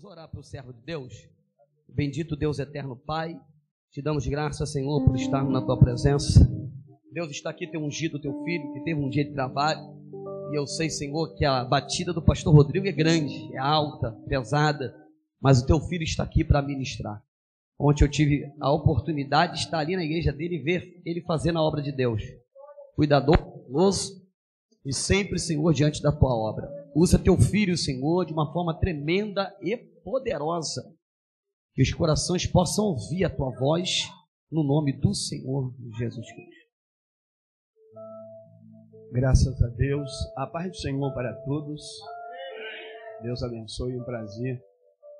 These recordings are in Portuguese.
Vamos orar para o servo de Deus. Bendito Deus eterno Pai, te damos graças, Senhor, por estarmos na tua presença. Deus está aqui, tem ungido o teu filho, que teve um dia de trabalho. E eu sei, Senhor, que a batida do pastor Rodrigo é grande, é alta, pesada, mas o teu filho está aqui para ministrar. Ontem eu tive a oportunidade de estar ali na igreja dele e ver ele fazendo a obra de Deus. Cuidadoso e sempre, Senhor, diante da tua obra. Usa teu filho, Senhor, de uma forma tremenda e poderosa. Que os corações possam ouvir a tua voz no nome do Senhor Jesus Cristo. Graças a Deus. A paz do Senhor para todos. Deus abençoe. Um prazer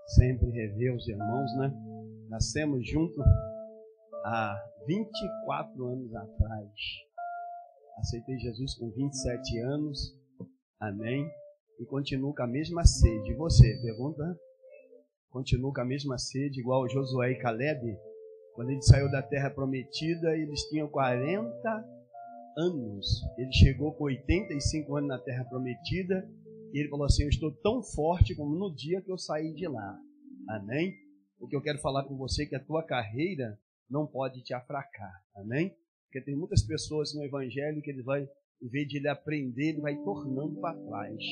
sempre rever os irmãos, né? Nascemos juntos há 24 anos atrás. Aceitei Jesus com 27 anos. Amém. E continuo com a mesma sede. E você? Pergunta? Continuo com a mesma sede, igual Josué e Caleb. Quando ele saiu da terra prometida, eles tinham 40 anos. Ele chegou com 85 anos na terra prometida. E ele falou assim: Eu estou tão forte como no dia que eu saí de lá. Amém? O que eu quero falar com você é que a tua carreira não pode te afracar. Amém? Porque tem muitas pessoas no Evangelho que ele vai, em vez de ele aprender, ele vai tornando para trás.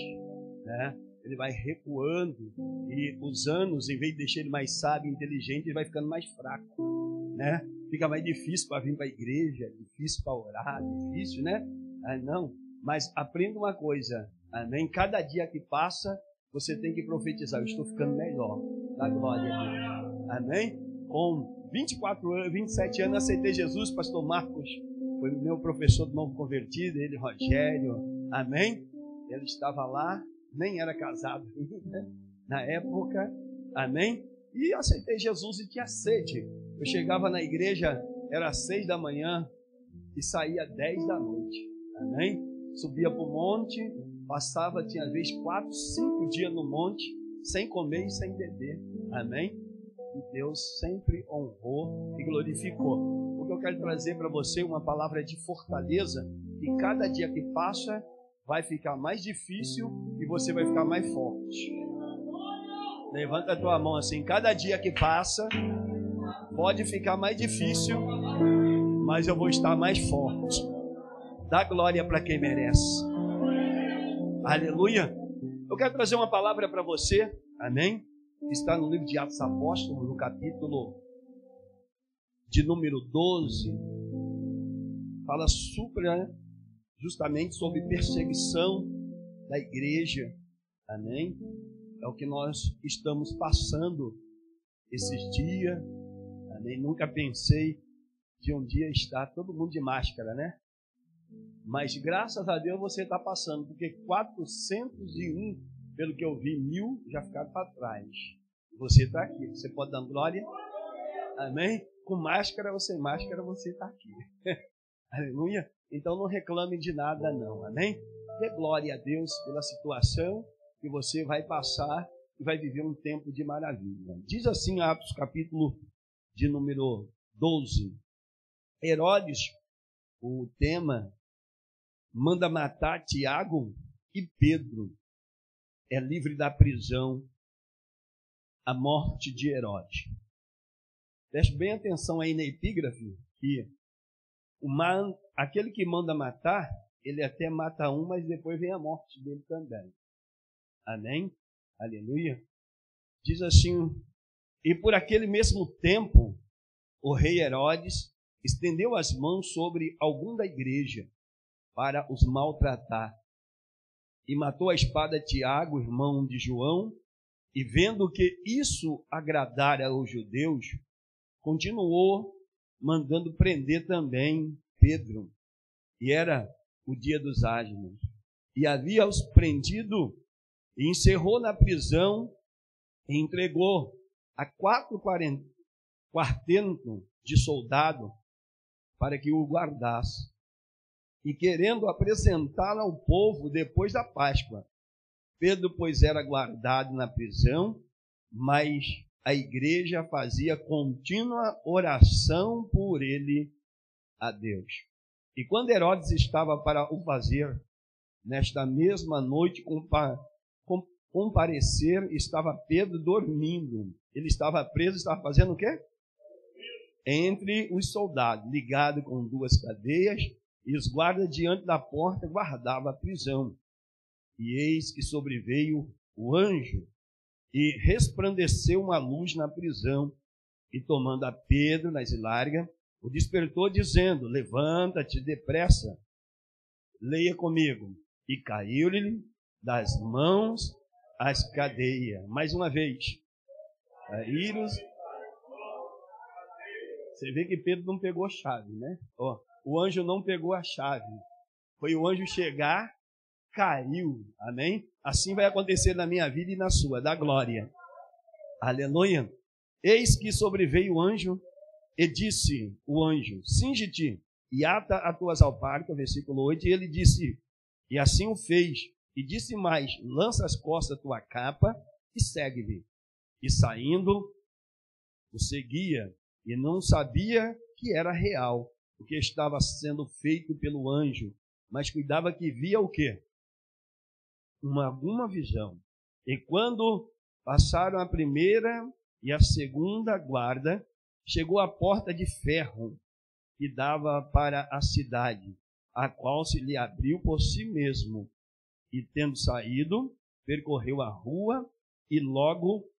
Né? Ele vai recuando e os anos, em vez de deixar ele mais sábio, inteligente, ele vai ficando mais fraco. Né? Fica mais difícil para vir para a igreja, difícil para orar, difícil, né? Ah, não, mas aprenda uma coisa: amém? Cada dia que passa, você tem que profetizar. Eu estou ficando melhor. Da glória. Amém? Com 24 anos, 27 anos, aceitei Jesus, pastor Marcos foi meu professor do novo convertido, ele, Rogério, amém? Ele estava lá, nem era casado ainda, na época, amém? E aceitei Jesus e tinha sede. Eu chegava na igreja, era seis da manhã e saía dez da noite, amém? Subia para o monte, passava, tinha vez quatro, cinco dias no monte, sem comer e sem beber, amém? e Deus sempre honrou e glorificou. O que eu quero trazer para você uma palavra de fortaleza, e cada dia que passa vai ficar mais difícil e você vai ficar mais forte. Levanta a tua mão assim, cada dia que passa pode ficar mais difícil, mas eu vou estar mais forte. Dá glória para quem merece. Aleluia. Eu quero trazer uma palavra para você. Amém está no livro de Atos Apóstolos, no capítulo de número 12, fala super, né, justamente sobre perseguição da igreja. Amém? É o que nós estamos passando esses dias. Amém? Nunca pensei de um dia estar todo mundo de máscara, né? Mas graças a Deus você está passando, porque 401 pelo que eu vi, mil já ficaram para trás. Você está aqui. Você pode dar glória? Amém? Com máscara ou sem máscara, você está aqui. Aleluia? Então não reclame de nada, não. Amém? Dê glória a Deus pela situação que você vai passar e vai viver um tempo de maravilha. Diz assim Atos capítulo de número 12. Herodes, o tema, manda matar Tiago e Pedro é livre da prisão, a morte de Herodes. Preste bem atenção aí na epígrafe, que man, aquele que manda matar, ele até mata um, mas depois vem a morte dele também. Amém? Aleluia. Diz assim: E por aquele mesmo tempo, o rei Herodes estendeu as mãos sobre algum da igreja para os maltratar e matou a espada Tiago, irmão de João, e vendo que isso agradara aos judeus, continuou mandando prender também Pedro. E era o dia dos ágimos. E havia-os prendido e encerrou na prisão e entregou a quatro quartentos de soldado para que o guardasse e querendo apresentá-la ao povo depois da Páscoa. Pedro, pois, era guardado na prisão, mas a igreja fazia contínua oração por ele a Deus. E quando Herodes estava para o fazer, nesta mesma noite, comparecer, estava Pedro dormindo. Ele estava preso, estava fazendo o quê? Entre os soldados, ligado com duas cadeias, e os guardas diante da porta guardavam a prisão. E eis que sobreveio o anjo e resplandeceu uma luz na prisão, e tomando a Pedro nas larga, o despertou dizendo: Levanta-te depressa, leia comigo. E caiu-lhe das mãos as cadeias. Mais uma vez. Caíram. Você vê que Pedro não pegou a chave, né? O anjo não pegou a chave. Foi o anjo chegar, caiu. Amém? Assim vai acontecer na minha vida e na sua, da glória. Aleluia. Eis que sobreveio o anjo e disse o anjo: Singe-te e ata as tuas alparcas, versículo 8. E ele disse: E assim o fez. E disse mais: Lança as costas tua capa e segue-me. E saindo, o seguia e não sabia que era real o que estava sendo feito pelo anjo, mas cuidava que via o quê? Uma alguma visão. E quando passaram a primeira e a segunda guarda, chegou à porta de ferro que dava para a cidade, a qual se lhe abriu por si mesmo. E tendo saído, percorreu a rua e logo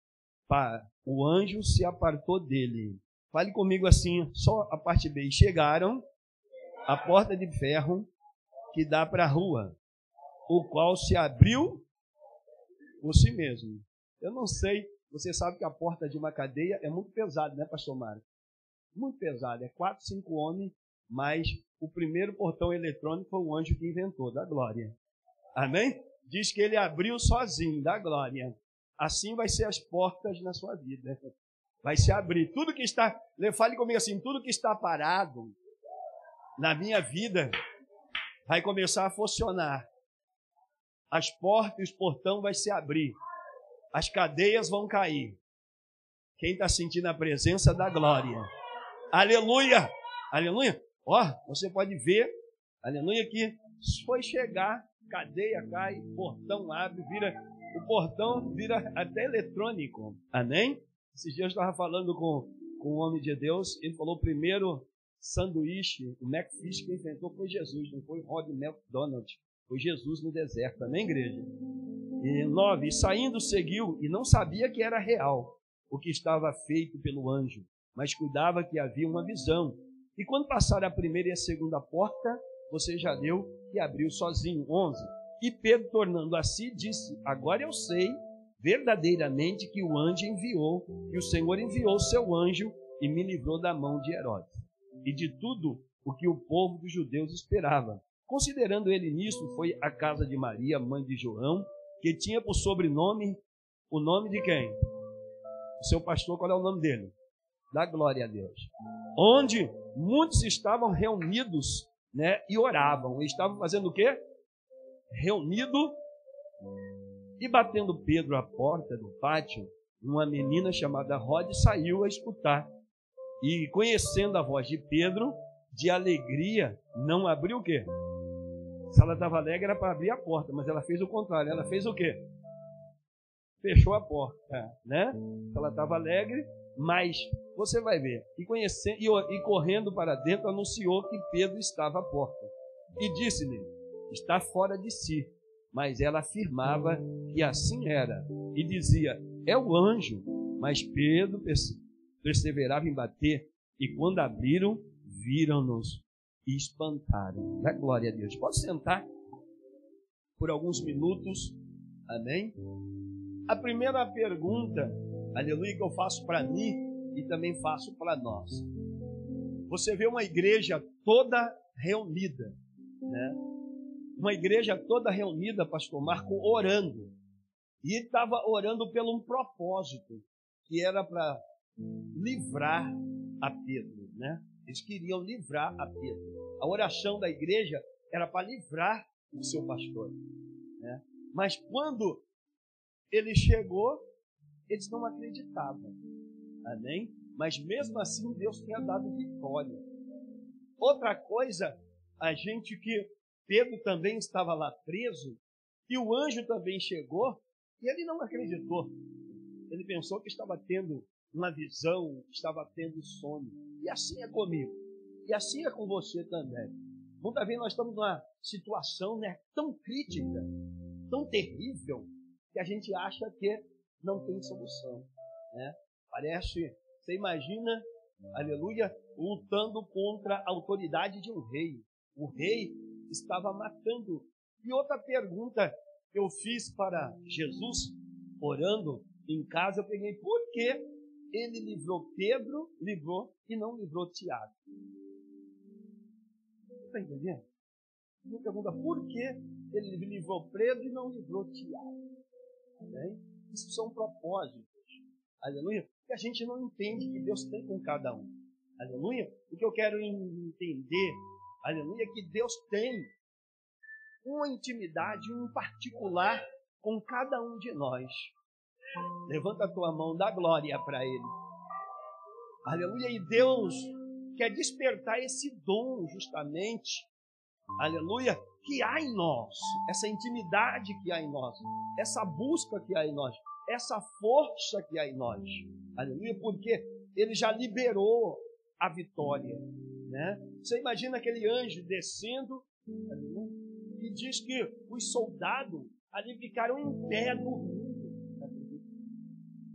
o anjo se apartou dele. Fale comigo assim, só a parte B. Chegaram à porta de ferro que dá para a rua, o qual se abriu por si mesmo. Eu não sei você sabe que a porta de uma cadeia é muito pesada, né, pastor Mário? Muito pesada. É quatro, cinco homens, mas o primeiro portão eletrônico foi o anjo que inventou, da glória. Amém? Diz que ele abriu sozinho, da glória. Assim vai ser as portas na sua vida. Vai se abrir. Tudo que está, fale comigo assim, tudo que está parado na minha vida vai começar a funcionar. As portas e os portão vai se abrir as cadeias vão cair. Quem está sentindo a presença da glória? Aleluia! Aleluia! Ó, oh, você pode ver, aleluia, que foi chegar, cadeia cai, portão abre, vira, o portão vira até eletrônico. Amém? Esses dias eu estava falando com, com um homem de Deus, ele falou primeiro sanduíche, o McFish que inventou foi Jesus, não foi Rod McDonald, foi Jesus no deserto, amém, igreja? E nove, saindo seguiu e não sabia que era real o que estava feito pelo anjo, mas cuidava que havia uma visão. E quando passaram a primeira e a segunda porta, você já deu e abriu sozinho. Onze. E Pedro, tornando a si, disse: Agora eu sei verdadeiramente que o anjo enviou, que o Senhor enviou seu anjo e me livrou da mão de Herodes e de tudo o que o povo dos judeus esperava. Considerando ele nisso, foi à casa de Maria, mãe de João, que tinha por sobrenome o nome de quem? O seu pastor, qual é o nome dele? Da glória a Deus. Onde muitos estavam reunidos, né, e oravam. E estavam fazendo o quê? Reunido e batendo Pedro à porta do pátio, uma menina chamada Rod saiu a escutar. E conhecendo a voz de Pedro, de alegria, não abriu o quê? Se ela estava alegre, era para abrir a porta, mas ela fez o contrário. Ela fez o quê? Fechou a porta, né? Ela estava alegre, mas você vai ver. E, conhecendo, e, e correndo para dentro, anunciou que Pedro estava à porta. E disse-lhe: Está fora de si. Mas ela afirmava que assim era. E dizia: É o anjo. Mas Pedro perseverava em bater. E quando abriram, viram-nos e espantaram. Dá glória a Deus. Pode sentar por alguns minutos. Amém? A primeira pergunta, aleluia, que eu faço para mim e também faço para nós. Você vê uma igreja toda reunida, né? Uma igreja toda reunida, pastor Marco, orando. E estava orando pelo um propósito, que era para livrar a Pedro, né? Eles queriam livrar a Pedro. A oração da igreja era para livrar o seu pastor. Né? Mas quando ele chegou, eles não acreditavam. Amém? Mas mesmo assim, Deus tinha dado vitória. Outra coisa, a gente que Pedro também estava lá preso, e o anjo também chegou, E ele não acreditou. Ele pensou que estava tendo uma visão, estava tendo sonho. E assim é comigo. E assim é com você também. Muitas vezes nós estamos numa situação né, tão crítica, tão terrível, que a gente acha que não tem solução. Né? Parece, você imagina, aleluia, lutando contra a autoridade de um rei. O rei estava matando. E outra pergunta que eu fiz para Jesus, orando em casa, eu peguei, por que ele livrou Pedro, livrou e não livrou Tiago? Está entendendo? Me pergunta, por que ele livrou Pedro e não livrou Tiago? Amém? Isso são propósitos. Aleluia. Que a gente não entende que Deus tem com cada um. Aleluia. O que eu quero entender, aleluia, é que Deus tem uma intimidade, um particular com cada um de nós. Levanta a tua mão, dá glória para Ele. Aleluia. E Deus quer despertar esse dom, justamente. Aleluia. Que há em nós. Essa intimidade que há em nós. Essa busca que há em nós. Essa força que há em nós. Aleluia. Porque Ele já liberou a vitória. Né? Você imagina aquele anjo descendo. Aleluia e diz que os soldados ali ficaram em pé dormindo.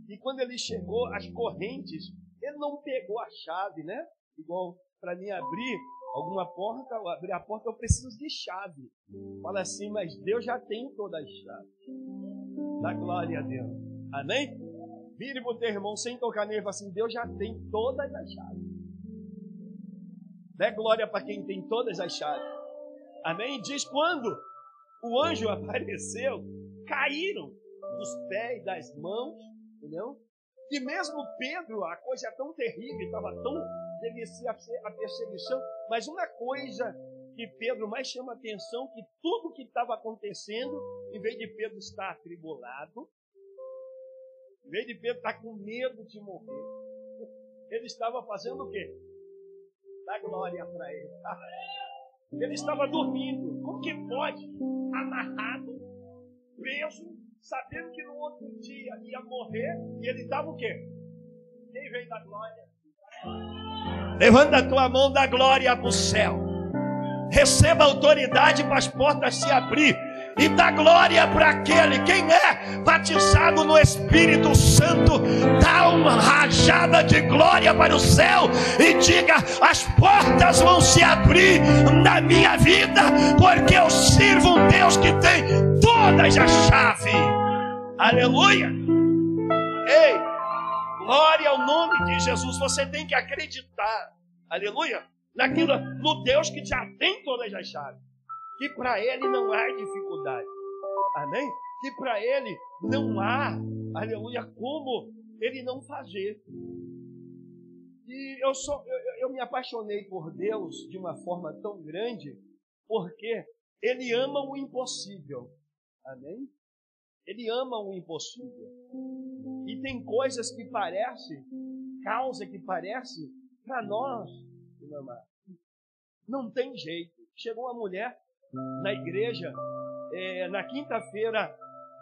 E quando ele chegou, as correntes, ele não pegou a chave, né? Igual para mim abrir alguma porta, ou abrir a porta, eu preciso de chave. Fala assim, mas Deus já tem todas as chaves. Dá glória a Deus. Amém? Vire para o teu irmão sem tocar nele assim, Deus já tem todas as chaves. Dê glória para quem tem todas as chaves. Amém? Diz quando o anjo apareceu, caíram dos pés, das mãos, entendeu? E mesmo Pedro, a coisa é tão terrível, estava tão ser a perseguição, mas uma coisa que Pedro mais chama atenção que tudo que estava acontecendo, em vez de Pedro estar atribulado, em vez de Pedro estar com medo de morrer, ele estava fazendo o quê? Dá glória para ele. Ele estava dormindo. Como que pode? Amarrado, preso, sabendo que no outro dia ia morrer, e ele estava o quê? Quem vem da glória? Levanta a tua mão da glória para o céu. Receba autoridade para as portas se abrir e dá glória para aquele. Quem é batizado no Espírito Santo, dá uma rajada de glória para o céu e diga: as portas vão se abrir na minha vida, porque eu sirvo um Deus que tem todas as chaves. Aleluia! Ei, glória ao nome de Jesus. Você tem que acreditar. Aleluia! Naquilo, no Deus que já tem todas as chaves que para ele não há dificuldade. Amém? Que para ele não há, aleluia, como ele não fazer. E eu, sou, eu, eu me apaixonei por Deus de uma forma tão grande, porque ele ama o impossível. Amém? Ele ama o impossível. E tem coisas que parecem, causa que parece, para nós, não tem jeito. Chegou uma mulher na igreja, é, na quinta-feira,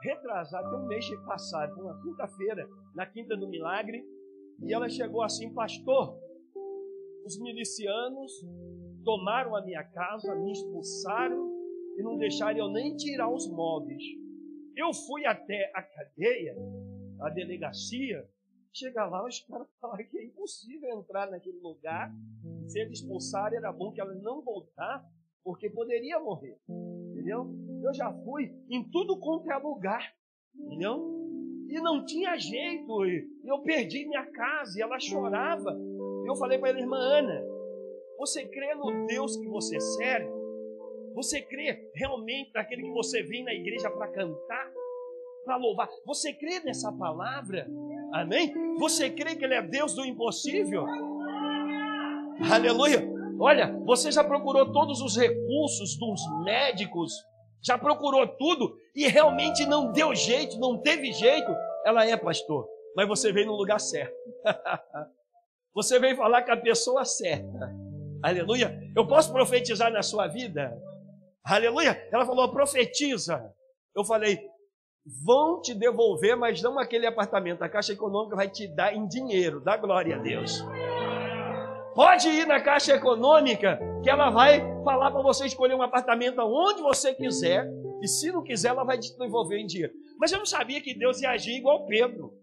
retrasada, tem um mês passado, uma quinta-feira, na quinta do milagre, e ela chegou assim, pastor, os milicianos tomaram a minha casa, me expulsaram e não deixaram eu nem tirar os móveis. Eu fui até a cadeia, a delegacia, chega lá, os caras falaram que é impossível entrar naquele lugar. Se eles expulsarem, era bom que ela não voltar, porque poderia morrer, entendeu? Eu já fui em tudo quanto é lugar, entendeu? E não tinha jeito, eu perdi minha casa e ela chorava. Eu falei para ela, irmã Ana, você crê no Deus que você serve? Você crê realmente naquele que você vem na igreja para cantar, para louvar? Você crê nessa palavra? Amém? Você crê que Ele é Deus do impossível? Aleluia! Olha, você já procurou todos os recursos dos médicos, já procurou tudo e realmente não deu jeito, não teve jeito. Ela é pastor, mas você veio no lugar certo. você veio falar com a pessoa certa. Aleluia. Eu posso profetizar na sua vida? Aleluia. Ela falou, profetiza. Eu falei, vão te devolver, mas não aquele apartamento. A Caixa Econômica vai te dar em dinheiro. Dá glória a Deus. Pode ir na Caixa Econômica, que ela vai falar para você escolher um apartamento aonde você quiser. E se não quiser, ela vai te devolver em dinheiro. Mas eu não sabia que Deus ia agir igual Pedro.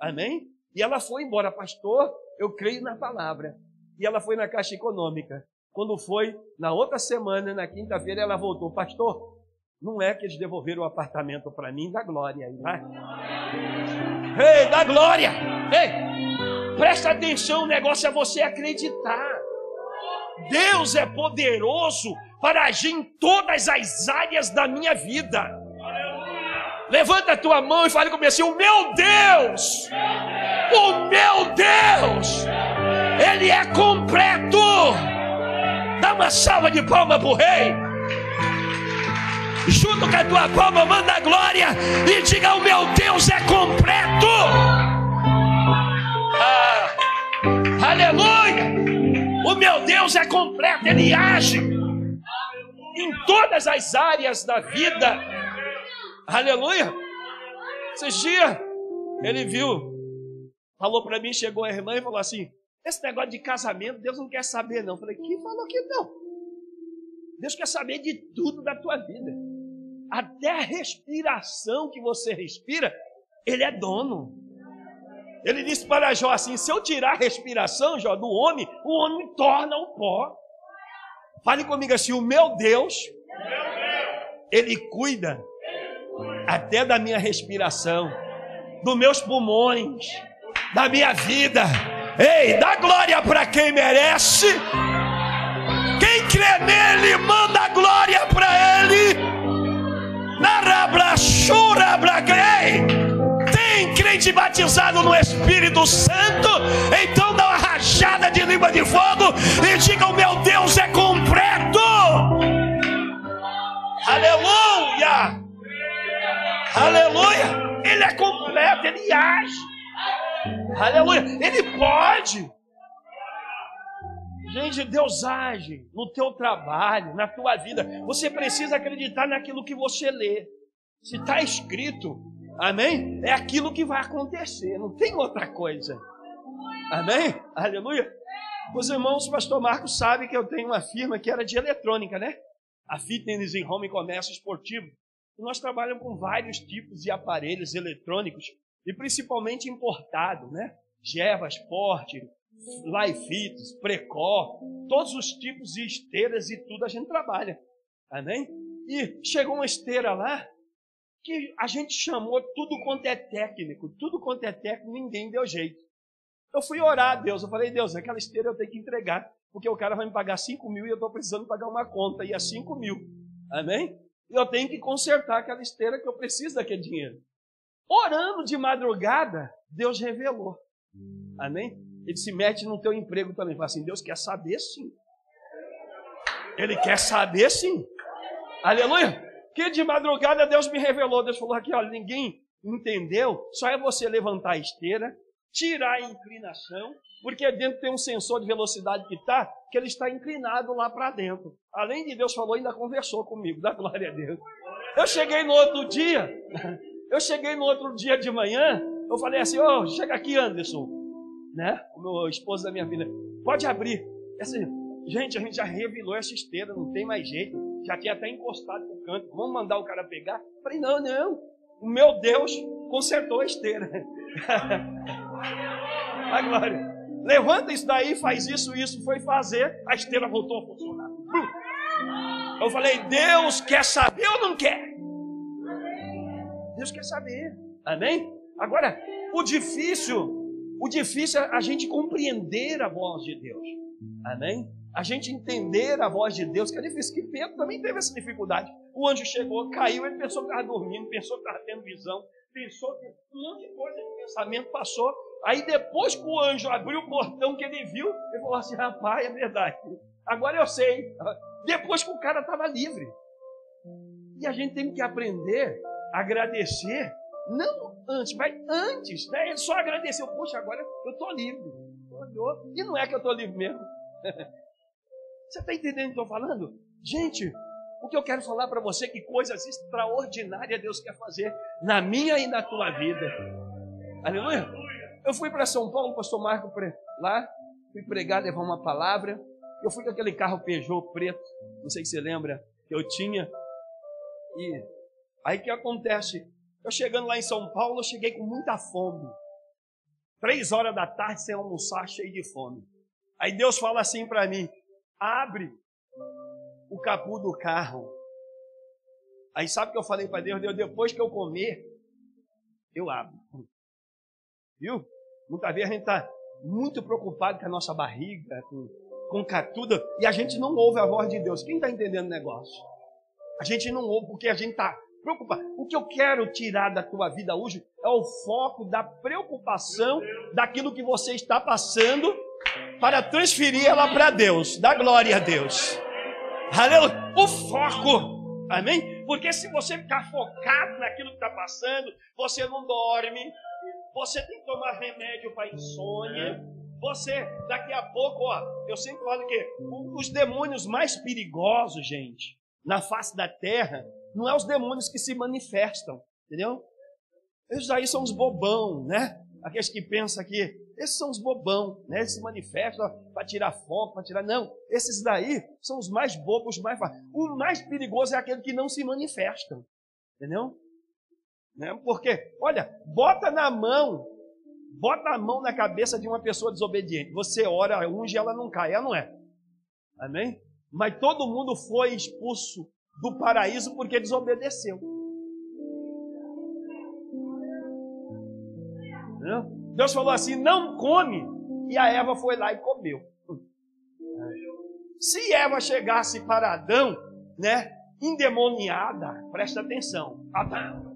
Amém? E ela foi embora, pastor. Eu creio na palavra. E ela foi na Caixa Econômica. Quando foi, na outra semana, na quinta-feira, ela voltou. Pastor, não é que eles devolveram o apartamento para mim, dá glória aí, vai. Ei, dá glória! Ei, presta atenção, o negócio é você acreditar. Deus é poderoso para agir em todas as áreas da minha vida. Levanta a tua mão e fale comigo assim: O meu Deus, o meu Deus, Ele é completo. Dá uma salva de palma para o rei junto com a tua palma, manda glória e diga: O meu Deus é completo. Ah, aleluia! O meu Deus é completo, ele age em todas as áreas da vida. Aleluia! Esses dias, ele viu, falou para mim, chegou a irmã e falou assim: Esse negócio de casamento, Deus não quer saber, não. Falei: Quem falou que não? Deus quer saber de tudo da tua vida. Até a respiração que você respira, ele é dono. Ele disse para Jó assim: se eu tirar a respiração, Jó, do homem, o homem torna o pó. Fale comigo assim: o meu Deus, ele cuida até da minha respiração, dos meus pulmões, da minha vida. Ei, dá glória para quem merece. Quem crê nele, manda glória para ele. Tem crente batizado no Espírito Santo? Então dá uma rajada de língua de fogo e diga: O meu Deus é completo. Aleluia! Aleluia! Ele é completo, ele age. Aleluia! Ele pode. Gente, Deus age no teu trabalho, na tua vida. Você precisa acreditar naquilo que você lê. Se está escrito, amém? É aquilo que vai acontecer, não tem outra coisa. Amém? Aleluia. Os irmãos, o pastor Marcos sabe que eu tenho uma firma que era de eletrônica, né? A Fitness em Home Comércio Esportivo. E nós trabalhamos com vários tipos de aparelhos eletrônicos e principalmente importado, né? Jeva, Sport, Life Fitness, Precor, todos os tipos de esteiras e tudo a gente trabalha. Amém? E chegou uma esteira lá que a gente chamou tudo quanto é técnico, tudo quanto é técnico, ninguém deu jeito. Eu fui orar a Deus, eu falei, Deus, aquela esteira eu tenho que entregar, porque o cara vai me pagar 5 mil e eu estou precisando pagar uma conta, e é 5 mil. Amém? Eu tenho que consertar aquela esteira que eu preciso daquele dinheiro. Orando de madrugada, Deus revelou. Amém? Ele se mete no teu emprego também. Fala assim, Deus quer saber sim. Ele quer saber sim. Aleluia que de madrugada Deus me revelou. Deus falou aqui, olha, ninguém entendeu. Só é você levantar a esteira, tirar a inclinação, porque dentro tem um sensor de velocidade que está, que ele está inclinado lá para dentro. Além de Deus falou, ainda conversou comigo, da glória a Deus. Eu cheguei no outro dia, eu cheguei no outro dia de manhã, eu falei assim, ô, oh, chega aqui, Anderson, né? O meu esposo da minha vida, pode abrir. Assim, gente, a gente já revelou essa esteira, não tem mais jeito já tinha até encostado no canto, vamos mandar o cara pegar? Falei, não, não, o meu Deus consertou a esteira. a glória. Levanta isso daí, faz isso, isso, foi fazer, a esteira voltou a funcionar. Eu falei, Deus quer saber ou não quer? Deus quer saber. Amém? Agora, o difícil, o difícil é a gente compreender a voz de Deus. Amém? a gente entender a voz de Deus, que é difícil, que Pedro também teve essa dificuldade. O anjo chegou, caiu, ele pensou que estava dormindo, pensou que estava tendo visão, pensou que um monte de coisa de pensamento passou. Aí depois que o anjo abriu o portão que ele viu, ele falou assim, rapaz, é verdade. Agora eu sei. Depois que o cara estava livre. E a gente tem que aprender agradecer, não antes, mas antes, né? Ele só agradeceu, poxa, agora eu estou livre. E não é que eu estou livre mesmo. Você está entendendo o que eu estou falando? Gente, O que eu quero falar para você é que coisas extraordinárias Deus quer fazer na minha e na tua vida. Aleluia. Eu fui para São Paulo, pastor Marco, lá, fui pregar, levar uma palavra. Eu fui com aquele carro Peugeot preto, não sei se você lembra, que eu tinha. E aí que acontece? Eu chegando lá em São Paulo, eu cheguei com muita fome. Três horas da tarde sem almoçar, cheio de fome. Aí Deus fala assim para mim: abre o capô do carro. Aí sabe o que eu falei para Deus? Deus, depois que eu comer, eu abro. Viu? Muitas vezes a gente está muito preocupado com a nossa barriga, com, com catuda, e a gente não ouve a voz de Deus. Quem está entendendo o negócio? A gente não ouve porque a gente está preocupado. O que eu quero tirar da tua vida hoje é o foco da preocupação daquilo que você está passando para transferir ela para Deus. Dá glória a Deus. Aleluia. O foco. Amém? Porque se você ficar focado naquilo que está passando, você não dorme, você tem que tomar remédio para insônia. Você, daqui a pouco, ó, eu sempre falo que os demônios mais perigosos, gente, na face da terra, não é os demônios que se manifestam, entendeu? Esses aí são os bobão, né? Aqueles que pensam que esses são os bobão, né? Eles se manifestam para tirar foco, para tirar. Não, esses daí são os mais bobos, os mais. O mais perigoso é aquele que não se manifestam, entendeu? Né? Porque, olha, bota na mão, bota a mão na cabeça de uma pessoa desobediente. Você ora, unge, ela não cai, ela não é. Amém? Mas todo mundo foi expulso do paraíso porque desobedeceu. Deus falou assim: não come. E a Eva foi lá e comeu. Se Eva chegasse para Adão, né, endemoniada, presta atenção. Adão,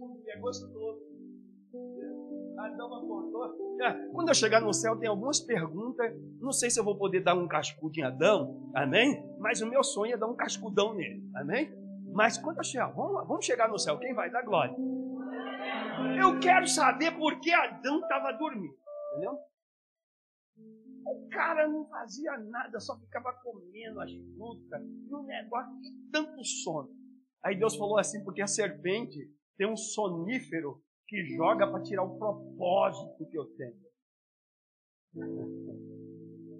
o que é gostoso. Adão acordou. Quando eu chegar no céu, tem algumas perguntas. Não sei se eu vou poder dar um cascudo em Adão, amém? Mas o meu sonho é dar um cascudão nele, amém? Mas quando eu chegar, vamos, vamos chegar no céu, quem vai dar glória? Eu quero saber por que Adão estava dormindo. Entendeu? O cara não fazia nada, só ficava comendo as frutas e o negócio e tanto sono. Aí Deus falou assim, porque a serpente tem um sonífero que joga para tirar o propósito que eu tenho.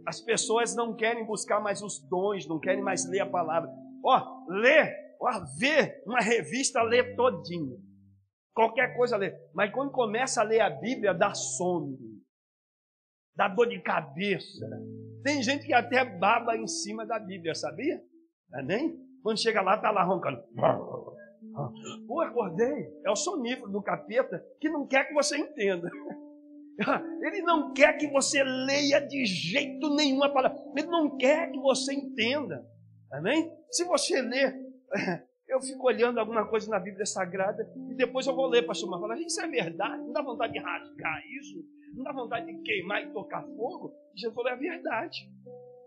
As pessoas não querem buscar mais os dons, não querem mais ler a palavra. Ó, lê, ó, vê uma revista, lê todinho. Qualquer coisa lê. Mas quando começa a ler a Bíblia, dá sono, dá dor de cabeça. Tem gente que até baba em cima da Bíblia, sabia? Amém? Quando chega lá, está lá roncando. Pô, acordei. É o sonífero do capeta que não quer que você entenda. Ele não quer que você leia de jeito nenhum a palavra. Ele não quer que você entenda. Amém? Se você ler eu fico olhando alguma coisa na Bíblia Sagrada e depois eu vou ler, pastor Marcos, falar, isso é verdade? Não dá vontade de rasgar isso? Não dá vontade de queimar e tocar fogo? Jesus falou, é verdade.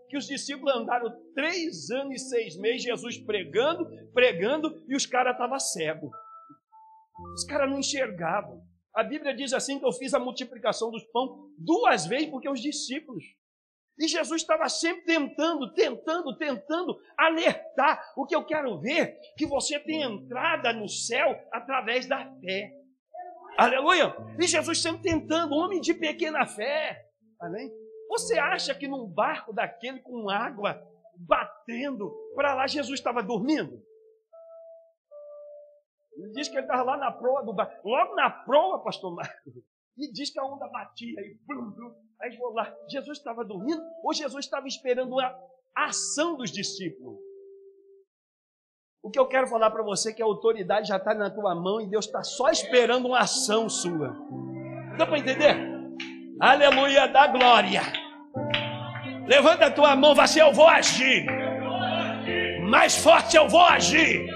Que os discípulos andaram três anos e seis meses, Jesus pregando, pregando, e os caras estavam cegos. Os caras não enxergavam. A Bíblia diz assim que eu fiz a multiplicação dos pão duas vezes porque os discípulos e Jesus estava sempre tentando, tentando, tentando alertar. O que eu quero ver que você tem entrada no céu através da fé. Aleluia! E Jesus sempre tentando, homem de pequena fé. Amém? Você acha que num barco daquele com água batendo para lá Jesus estava dormindo? Ele diz que ele estava lá na proa do barco. Logo na proa, pastor Marcos. E diz que a onda batia e blum, blum, Aí vou lá, Jesus estava dormindo ou Jesus estava esperando a ação dos discípulos? O que eu quero falar para você é que a autoridade já está na tua mão e Deus está só esperando uma ação sua. Dá para entender? Aleluia da glória. Levanta a tua mão, vai ser eu vou agir. Mais forte eu vou agir.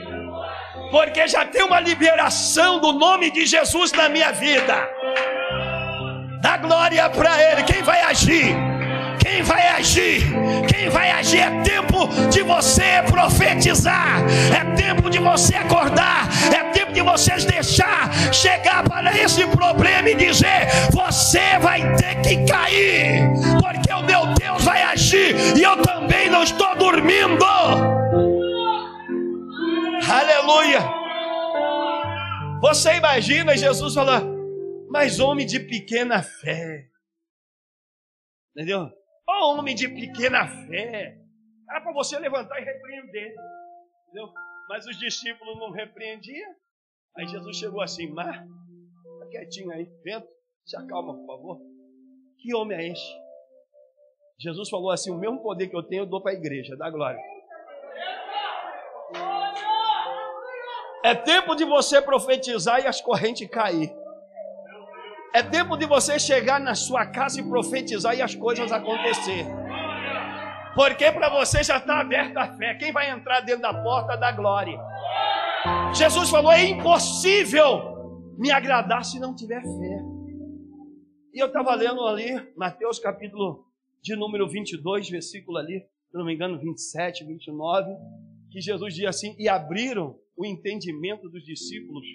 Porque já tem uma liberação do nome de Jesus na minha vida. Dá glória para Ele. Quem vai agir? Quem vai agir? Quem vai agir é tempo de você profetizar, é tempo de você acordar, é tempo de vocês deixar chegar para esse problema e dizer: você vai ter que cair, porque o meu Deus vai agir e eu também não estou dormindo. Aleluia. Você imagina Jesus falar, mas homem de pequena fé. Entendeu? Homem de pequena fé. Era para você levantar e repreender. Entendeu? Mas os discípulos não repreendiam. Aí Jesus chegou assim, mar, tá quietinho aí, vento, se acalma, por favor. Que homem é esse? Jesus falou assim: o mesmo poder que eu tenho, eu dou para a igreja, dá glória. É tempo de você profetizar e as correntes cair. É tempo de você chegar na sua casa e profetizar e as coisas acontecer. Porque para você já está aberta a fé. Quem vai entrar dentro da porta da glória? Jesus falou: é impossível me agradar se não tiver fé. E eu estava lendo ali, Mateus capítulo de número 22, versículo ali, se não me engano, 27, 29, que Jesus diz assim: E abriram o entendimento dos discípulos.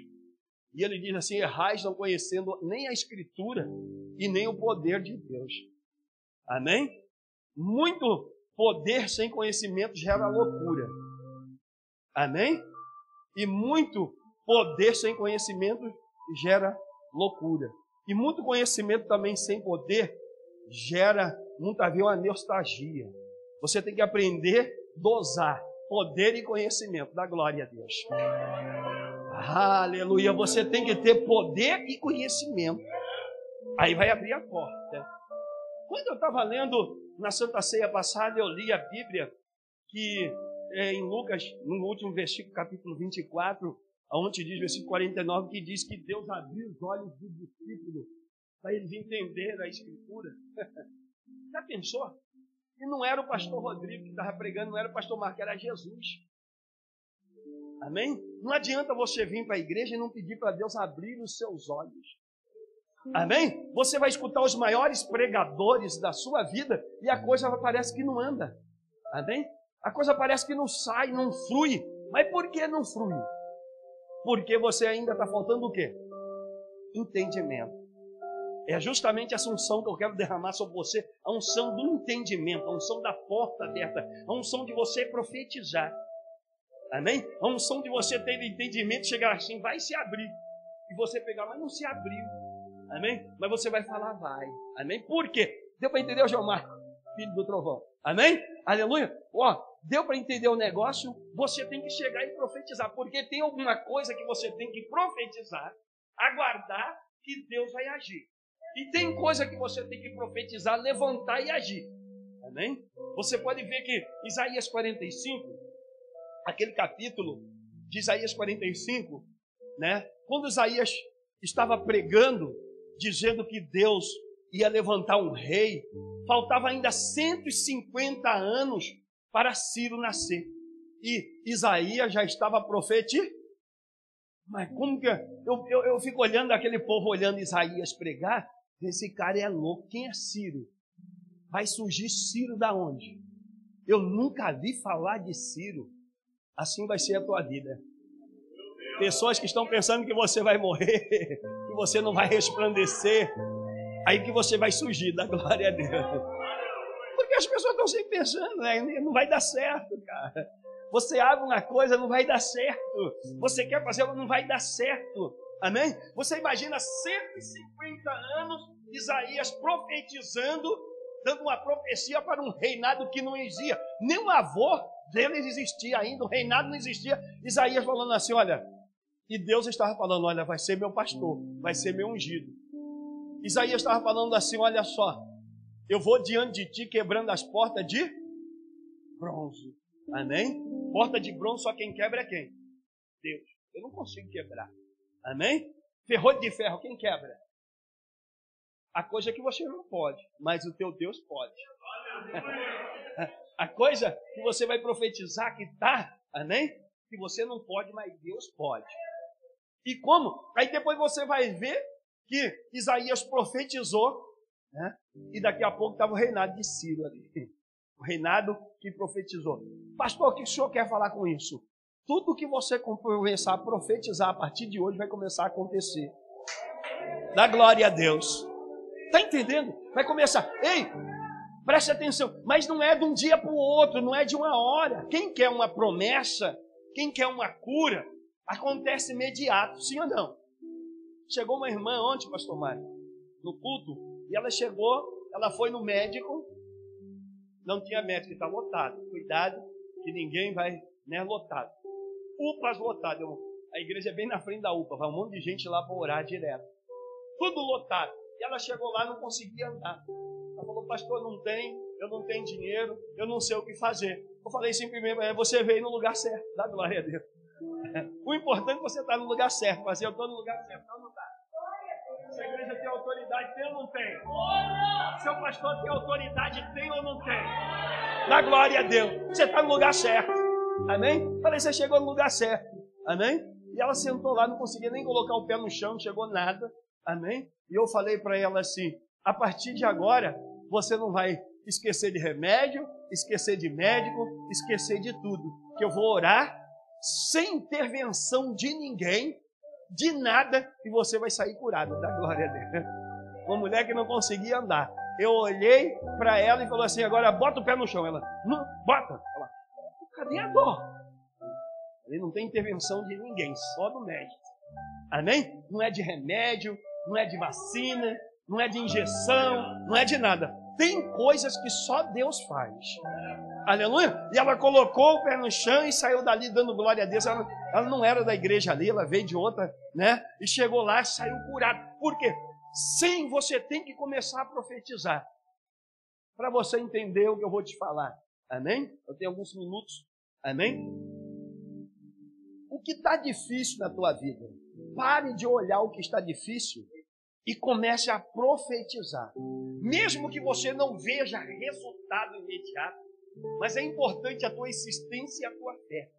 E ele diz assim: Errais não conhecendo nem a Escritura e nem o poder de Deus. Amém? Muito poder sem conhecimento gera loucura. Amém? E muito poder sem conhecimento gera loucura. E muito conhecimento também sem poder gera muitas vezes uma nostalgia. Você tem que aprender a dosar poder e conhecimento. Da glória a Deus. Aleluia. Você tem que ter poder e conhecimento. Aí vai abrir a porta. Quando eu estava lendo na Santa Ceia passada, eu li a Bíblia que é, em Lucas, no último versículo, capítulo 24, onde diz, versículo 49, que diz que Deus abriu os olhos do discípulo para eles entenderem a Escritura. Já pensou? E não era o pastor Rodrigo que estava pregando, não era o pastor Marco, era Jesus. Amém? Não adianta você vir para a igreja e não pedir para Deus abrir os seus olhos. Amém? Você vai escutar os maiores pregadores da sua vida e a coisa parece que não anda. Amém? A coisa parece que não sai, não flui. Mas por que não flui? Porque você ainda está faltando o quê? Entendimento. É justamente essa unção que eu quero derramar sobre você, a unção do entendimento, a unção da porta aberta, a unção de você profetizar. Amém? A unção de você ter entendimento, chegar assim, vai se abrir. E você pegar, mas não se abriu. Amém? Mas você vai falar, vai. Amém? Por quê? Deu para entender o Marco, filho do trovão. Amém? Aleluia. Ó, deu para entender o negócio? Você tem que chegar e profetizar, porque tem alguma coisa que você tem que profetizar, aguardar que Deus vai agir. E tem coisa que você tem que profetizar, levantar e agir. Amém? Você pode ver que Isaías 45, aquele capítulo de Isaías 45, né? Quando Isaías estava pregando, dizendo que Deus ia levantar um rei, faltava ainda 150 anos para Ciro nascer. E Isaías já estava profetizando. Mas como que. Eu, eu, eu fico olhando aquele povo olhando Isaías pregar, esse cara é louco. Quem é Ciro? Vai surgir Ciro da onde? Eu nunca vi falar de Ciro. Assim vai ser a tua vida. Pessoas que estão pensando que você vai morrer, que você não vai resplandecer, aí que você vai surgir da glória a Deus. Porque as pessoas estão sempre pensando, né? Não vai dar certo, cara. Você abre uma coisa, não vai dar certo. Você quer fazer, não vai dar certo. Amém? Você imagina 150 anos Isaías profetizando, dando uma profecia para um reinado que não existia. Nem o avô deles existia ainda, o reinado não existia. Isaías falando assim: olha, e Deus estava falando: olha, vai ser meu pastor, vai ser meu ungido. Isaías estava falando assim: olha só, eu vou diante de ti quebrando as portas de bronze. Amém? Porta de bronze, só quem quebra é quem? Deus. Eu não consigo quebrar. Amém? Ferrolho de ferro, quem quebra? A coisa que você não pode, mas o teu Deus pode. A coisa que você vai profetizar que tá, amém? Que você não pode, mas Deus pode. E como? Aí depois você vai ver que Isaías profetizou, Né? E daqui a pouco estava o reinado de Ciro ali. O reinado que profetizou. Pastor, o que o senhor quer falar com isso? Tudo que você começar a profetizar a partir de hoje vai começar a acontecer. Dá glória a Deus. Está entendendo? Vai começar. Ei, preste atenção. Mas não é de um dia para o outro, não é de uma hora. Quem quer uma promessa, quem quer uma cura, acontece imediato, sim ou não? Chegou uma irmã ontem, pastor Mário, no culto, e ela chegou, ela foi no médico, não tinha médico, está lotado. Cuidado, que ninguém vai, né, lotado. UPAs lotadas. A igreja é bem na frente da UPA, vai um monte de gente lá para orar direto. Tudo lotado. E ela chegou lá não conseguia andar. Falou, pastor, não tem, eu não tenho dinheiro, eu não sei o que fazer. Eu falei simplesmente, você veio no lugar certo. Dá glória a Deus. O importante é você estar no lugar certo, mas eu estou no lugar certo. Não, não está. Se a igreja tem autoridade, tem ou não tem? Seu pastor tem autoridade, tem ou não tem? Dá glória a Deus. Você está no lugar certo. Amém? Falei, você chegou no lugar certo. Amém? E ela sentou lá, não conseguia nem colocar o pé no chão, não chegou nada. Amém? E eu falei para ela assim: a partir de agora, você não vai esquecer de remédio, esquecer de médico, esquecer de tudo. Que eu vou orar sem intervenção de ninguém, de nada, e você vai sair curada, da glória a Deus. Uma mulher que não conseguia andar. Eu olhei para ela e falou assim: agora bota o pé no chão. Ela, não, bota. Ela, cadê a dor? Ele não tem intervenção de ninguém, só do médico. Amém? Não é de remédio, não é de vacina, não é de injeção, não é de nada. Tem coisas que só Deus faz. Aleluia. E ela colocou o pé no chão e saiu dali dando glória a Deus. Ela, ela não era da igreja ali, ela veio de outra, né? E chegou lá e saiu curada. Por quê? Sim, você tem que começar a profetizar. Para você entender o que eu vou te falar. Amém? Eu tenho alguns minutos. Amém? O que está difícil na tua vida? Pare de olhar o que está difícil e comece a profetizar. Mesmo que você não veja resultado imediato, mas é importante a tua insistência e a tua fé.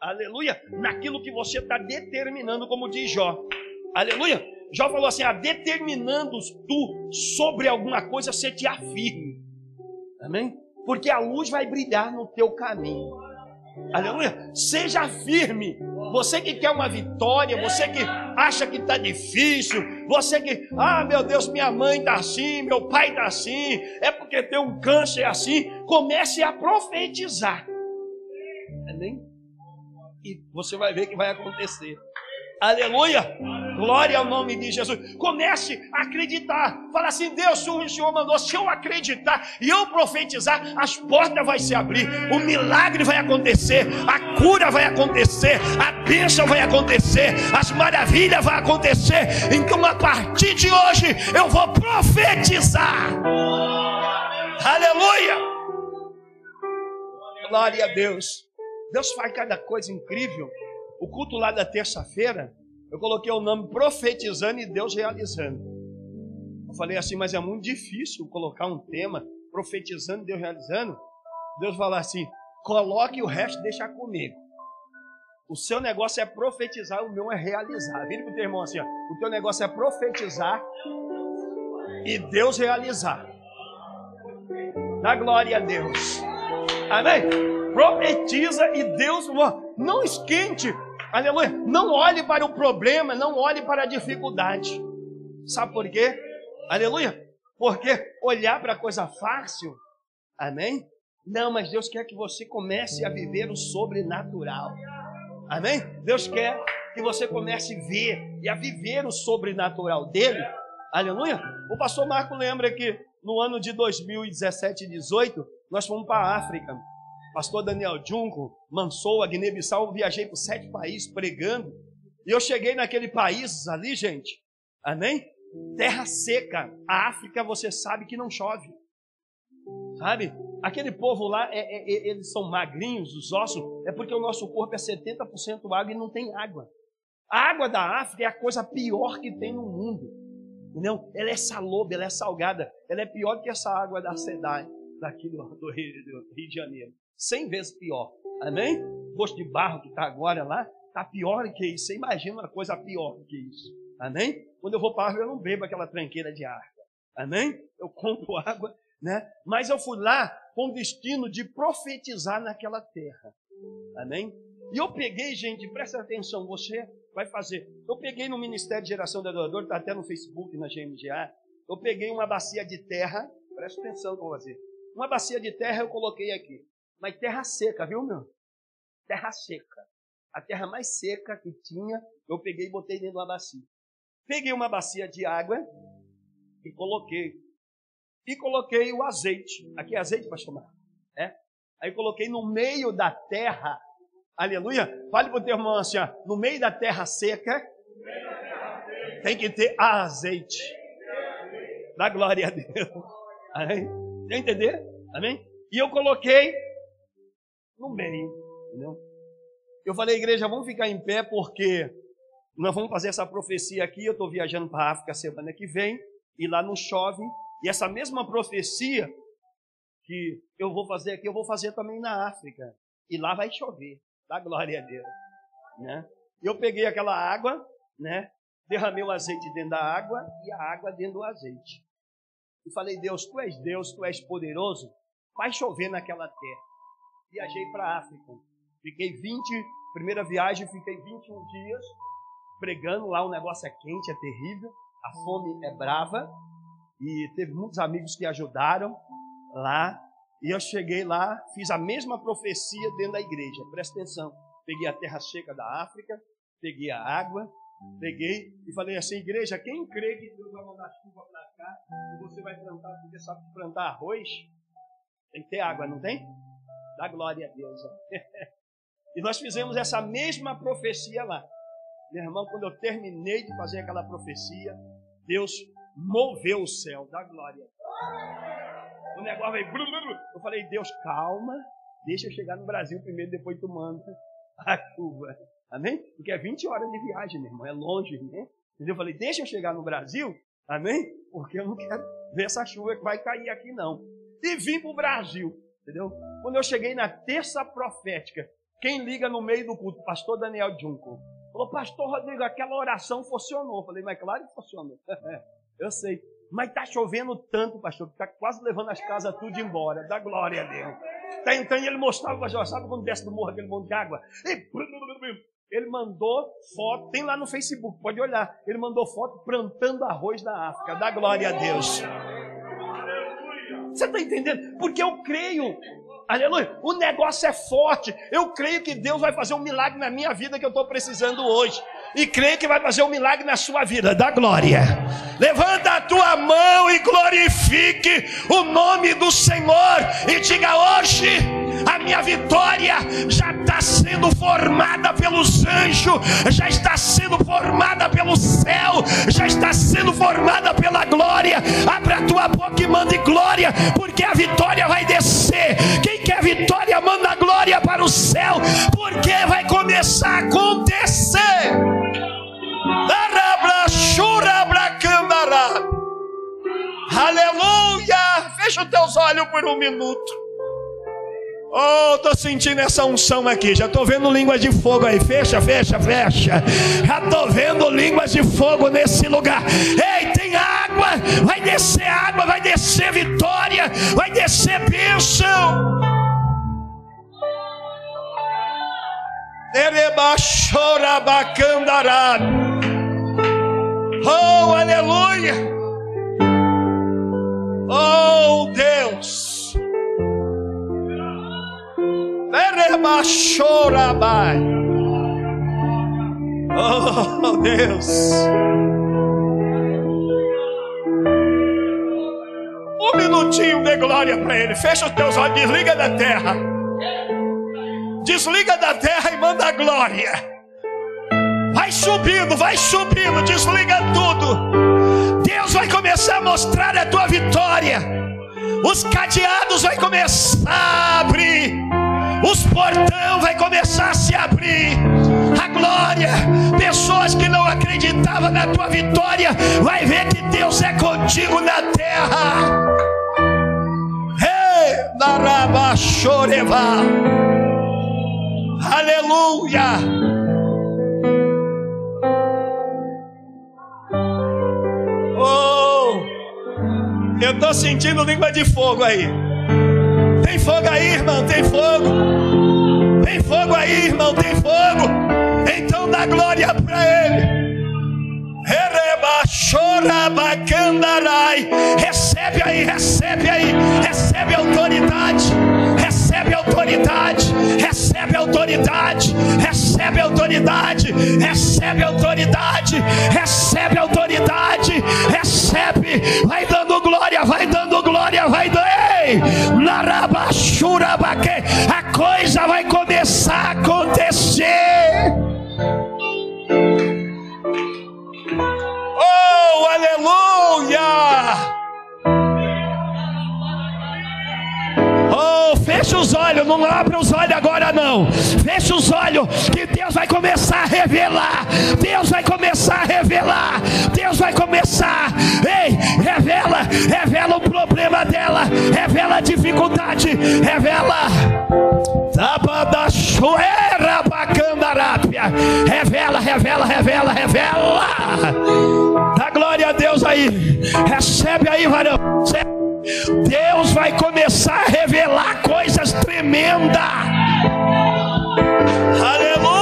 Aleluia! Naquilo que você está determinando, como diz Jó. Aleluia! Jó falou assim: ah, determinando tu sobre alguma coisa, você te afirme. Amém? Porque a luz vai brilhar no teu caminho. Aleluia! Seja firme. Você que quer uma vitória, você que acha que está difícil, você que, ah, meu Deus, minha mãe está assim, meu pai está assim, é porque tem um câncer assim. Comece a profetizar. Amém? E você vai ver que vai acontecer. Aleluia! Glória ao nome de Jesus. Comece a acreditar. Fala assim: Deus, o Senhor mandou. Se eu acreditar e eu profetizar, as portas vão se abrir. O milagre vai acontecer. A cura vai acontecer. A bênção vai acontecer. As maravilhas vão acontecer. Então, a partir de hoje, eu vou profetizar. Aleluia! Glória a Deus. Deus faz cada coisa incrível. O culto lá da terça-feira eu coloquei o nome profetizando e Deus realizando. Eu falei assim, mas é muito difícil colocar um tema profetizando e Deus realizando. Deus fala assim: coloque o resto, deixa comigo. O seu negócio é profetizar, o meu é realizar. Vira para o teu irmão assim: ó, o teu negócio é profetizar e Deus realizar. Na glória a Deus. Amém? Profetiza e Deus. Não esquente Aleluia. Não olhe para o problema, não olhe para a dificuldade. Sabe por quê? Aleluia. Porque olhar para a coisa fácil, amém? Não, mas Deus quer que você comece a viver o sobrenatural. Amém? Deus quer que você comece a ver e a viver o sobrenatural dele. Aleluia. O pastor Marco lembra que no ano de 2017 e 18, nós fomos para a África pastor Daniel Junco, Mansou, Guiné-Bissau, viajei por sete países pregando. E eu cheguei naquele país ali, gente, amém? Terra seca. A África, você sabe que não chove. Sabe? Aquele povo lá, é, é, é eles são magrinhos, os ossos, é porque o nosso corpo é 70% água e não tem água. A água da África é a coisa pior que tem no mundo. Entendeu? Ela é saloba, ela é salgada. Ela é pior que essa água da Sedai, daqui do, do, Rio, do Rio de Janeiro cem vezes pior. Amém? O gosto de barro que está agora lá, está pior que isso. Você imagina uma coisa pior do que isso. Amém? Quando eu vou para a árvore, eu não bebo aquela tranqueira de água. Amém? Eu compro água, né? Mas eu fui lá com o destino de profetizar naquela terra. Amém? E eu peguei, gente, presta atenção, você vai fazer. Eu peguei no Ministério de Geração de Adorador, está até no Facebook, na GMGA. Eu peguei uma bacia de terra, presta atenção com você. Uma bacia de terra eu coloquei aqui. Mas terra seca, viu, meu? Terra seca. A terra mais seca que tinha, eu peguei e botei dentro de uma bacia. Peguei uma bacia de água e coloquei. E coloquei o azeite. Aqui é azeite, pastor Marcos? É? Aí coloquei no meio da terra. Aleluia. Fale para o teu irmão assim, ó, no meio da terra seca, tem que ter azeite. Dá glória a Deus. Amém? entender? Amém? E eu coloquei no meio. Entendeu? Eu falei, igreja, vamos ficar em pé porque nós vamos fazer essa profecia aqui. Eu estou viajando para a África semana que vem e lá não chove. E essa mesma profecia que eu vou fazer aqui, eu vou fazer também na África. E lá vai chover. Dá glória a Deus. Né? Eu peguei aquela água, né? derramei o azeite dentro da água e a água dentro do azeite. E falei, Deus, tu és Deus, tu és poderoso, vai chover naquela terra. Viajei para a África. Fiquei 20, primeira viagem, fiquei 21 dias pregando lá, o negócio é quente, é terrível, a fome é brava. E teve muitos amigos que ajudaram lá. E eu cheguei lá, fiz a mesma profecia dentro da igreja. Presta atenção. Peguei a terra seca da África, peguei a água, peguei e falei assim: igreja, quem crê que Deus vai mandar chuva para cá e você vai plantar, porque sabe plantar arroz? Tem que ter água, não tem? Dá glória a Deus. e nós fizemos essa mesma profecia lá. Meu irmão, quando eu terminei de fazer aquela profecia, Deus moveu o céu, dá glória. O negócio veio. Eu falei, Deus, calma, deixa eu chegar no Brasil primeiro, depois tu manda a chuva. Amém? Porque é 20 horas de viagem, meu irmão, é longe, né? Entendeu? Eu falei, deixa eu chegar no Brasil, amém? Porque eu não quero ver essa chuva que vai cair aqui, não. E vim para o Brasil, entendeu? Quando eu cheguei na terça profética, quem liga no meio do culto? Pastor Daniel Junco. Falou, pastor Rodrigo, aquela oração funcionou. Eu falei, mas claro que funcionou. eu sei. Mas está chovendo tanto, pastor, que está quase levando as casas tudo embora. Dá glória a Deus. Tá, então ele mostrava, pastor, sabe quando desce do morro aquele monte de água? Ele mandou foto, tem lá no Facebook, pode olhar. Ele mandou foto plantando arroz na África. Dá glória a Deus. Você está entendendo? Porque eu creio Aleluia. O negócio é forte. Eu creio que Deus vai fazer um milagre na minha vida que eu estou precisando hoje. E creio que vai fazer um milagre na sua vida. Dá glória. Levanta a tua mão e glorifique o nome do Senhor. E diga hoje a minha vitória já está sendo formada pelos anjos, já está sendo formada pelo céu, já está sendo formada pela glória. Abra a tua boca e mande glória, porque a vitória vai descer. Quem quer vitória, manda glória para o céu, porque vai começar a acontecer. Aleluia! Fecha os teus olhos por um minuto. Oh, tô sentindo essa unção aqui. Já tô vendo línguas de fogo aí. Fecha, fecha, fecha. Já tô vendo línguas de fogo nesse lugar. Ei, tem água. Vai descer água, vai descer vitória, vai descer bênção. Oh, aleluia. Oh, Deus. Oh, Deus. Um minutinho de glória para Ele. Fecha os teus olhos, desliga da terra. Desliga da terra e manda glória. Vai subindo, vai subindo, desliga tudo. Deus vai começar a mostrar a tua vitória. Os cadeados vai começar a abrir os portão vai começar a se abrir. A glória, pessoas que não acreditavam na tua vitória, vai ver que Deus é contigo na terra. Aleluia. Oh, Eu estou sentindo língua de fogo aí. Tem fogo aí, irmão, tem fogo. Tem fogo aí, irmão, tem fogo. Então dá glória para Ele. Recebe aí, recebe aí, recebe autoridade, recebe autoridade, recebe autoridade, recebe autoridade, recebe autoridade, recebe autoridade, recebe, vai dando glória, vai dando glória, vai dando. A coisa vai começar a acontecer. Oh, aleluia! Oh, fecha os olhos, não abre os olhos agora não. Fecha os olhos, que Deus vai começar a revelar. Deus vai começar a revelar. Deus vai começar. Ei, revela, revela o problema dela, revela a dificuldade, revela. Revela, revela, revela, revela. Dá glória a Deus aí. Recebe aí, varão. Deus vai começar a revelar coisas tremendas. Aleluia!